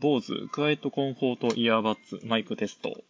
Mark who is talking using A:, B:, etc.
A: 坊主クワイトコンフォートイヤーバッツマイクテスト。